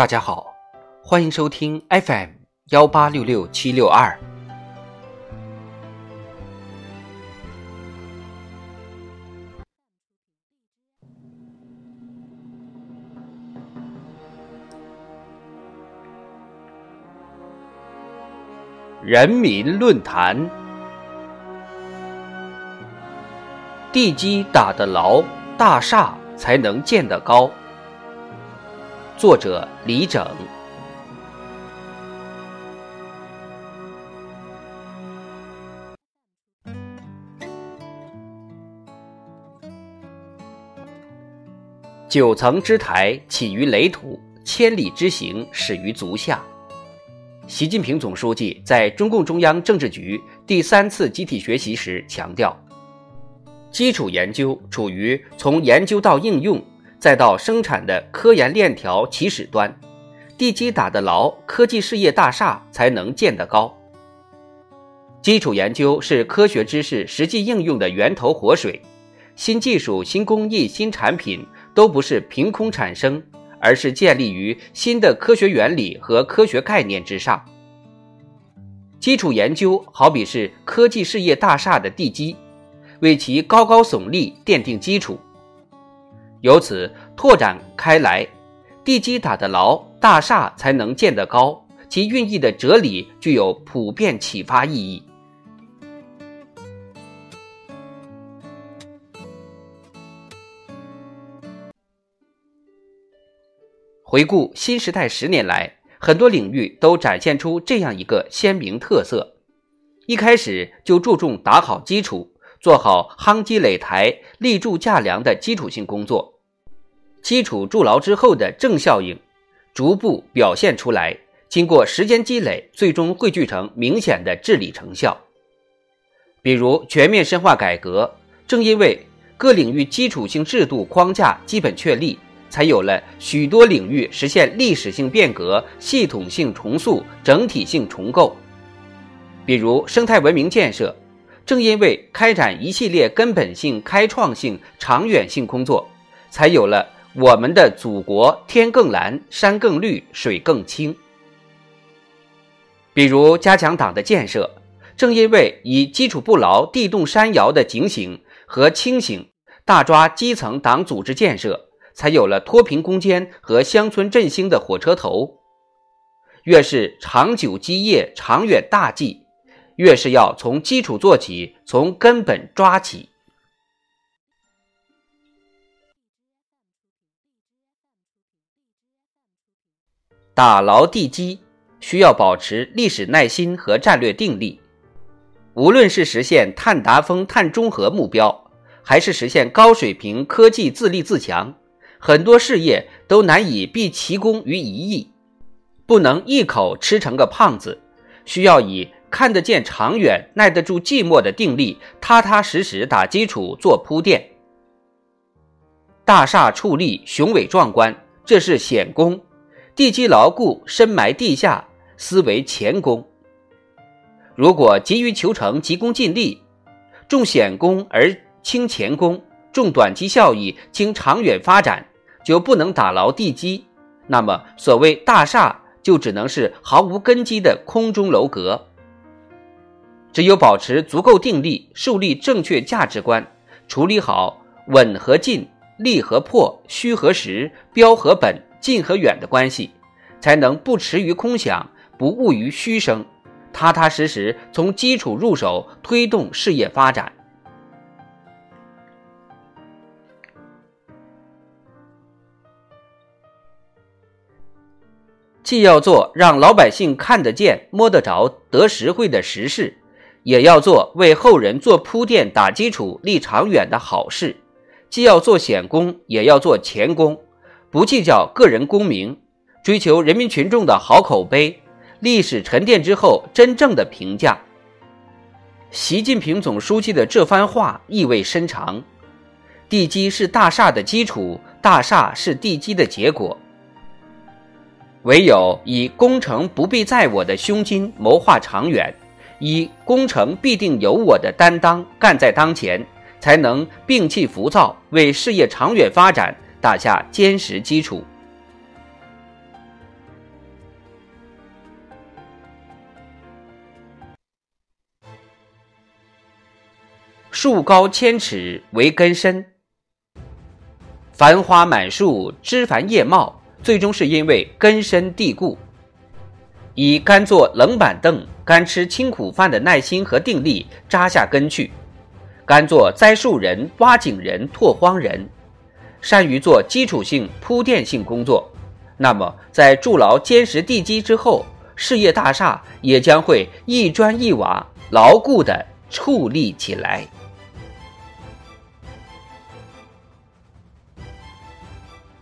大家好，欢迎收听 FM 幺八六六七六二。人民论坛，地基打得牢，大厦才能建得高。作者李整。九层之台起于垒土，千里之行始于足下。习近平总书记在中共中央政治局第三次集体学习时强调，基础研究处于从研究到应用。再到生产的科研链条起始端，地基打得牢，科技事业大厦才能建得高。基础研究是科学知识实际应用的源头活水，新技术、新工艺、新产品都不是凭空产生，而是建立于新的科学原理和科学概念之上。基础研究好比是科技事业大厦的地基，为其高高耸立奠定基础。由此拓展开来，地基打得牢，大厦才能建得高。其寓意的哲理具有普遍启发意义。回顾新时代十年来，很多领域都展现出这样一个鲜明特色：一开始就注重打好基础。做好夯基垒台、立柱架梁的基础性工作，基础筑牢之后的正效应，逐步表现出来。经过时间积累，最终汇聚成明显的治理成效。比如全面深化改革，正因为各领域基础性制度框架基本确立，才有了许多领域实现历史性变革、系统性重塑、整体性重构。比如生态文明建设。正因为开展一系列根本性、开创性、长远性工作，才有了我们的祖国天更蓝、山更绿、水更清。比如加强党的建设，正因为以基础不牢、地动山摇的警醒和清醒，大抓基层党组织建设，才有了脱贫攻坚和乡村振兴的火车头。越是长久基业、长远大计。越是要从基础做起，从根本抓起，打牢地基，需要保持历史耐心和战略定力。无论是实现碳达峰、碳中和目标，还是实现高水平科技自立自强，很多事业都难以毕其功于一役，不能一口吃成个胖子，需要以。看得见长远、耐得住寂寞的定力，踏踏实实打基础、做铺垫。大厦矗立，雄伟壮观，这是显功；地基牢固，深埋地下，思为前功。如果急于求成、急功近利，重显功而轻前功，重短期效益轻长远发展，就不能打牢地基。那么，所谓大厦，就只能是毫无根基的空中楼阁。只有保持足够定力，树立正确价值观，处理好稳和进、利和破、虚和实、标和本、近和远的关系，才能不驰于空想，不误于虚声，踏踏实实从基础入手，推动事业发展。既要做让老百姓看得见、摸得着、得实惠的实事。也要做为后人做铺垫、打基础、立长远的好事，既要做显功，也要做前功，不计较个人功名，追求人民群众的好口碑，历史沉淀之后真正的评价。习近平总书记的这番话意味深长：地基是大厦的基础，大厦是地基的结果。唯有以功成不必在我的胸襟谋划长远。一功成必定有我的担当干在当前才能摒弃浮躁为事业长远发展打下坚实基础。树高千尺为根深繁花满树枝繁叶茂最终是因为根深蒂固以甘坐冷板凳、甘吃清苦饭的耐心和定力扎下根去，甘做栽树人、挖井人、拓荒人，善于做基础性、铺垫性工作，那么在筑牢坚实地基之后，事业大厦也将会一砖一瓦牢固地矗立起来。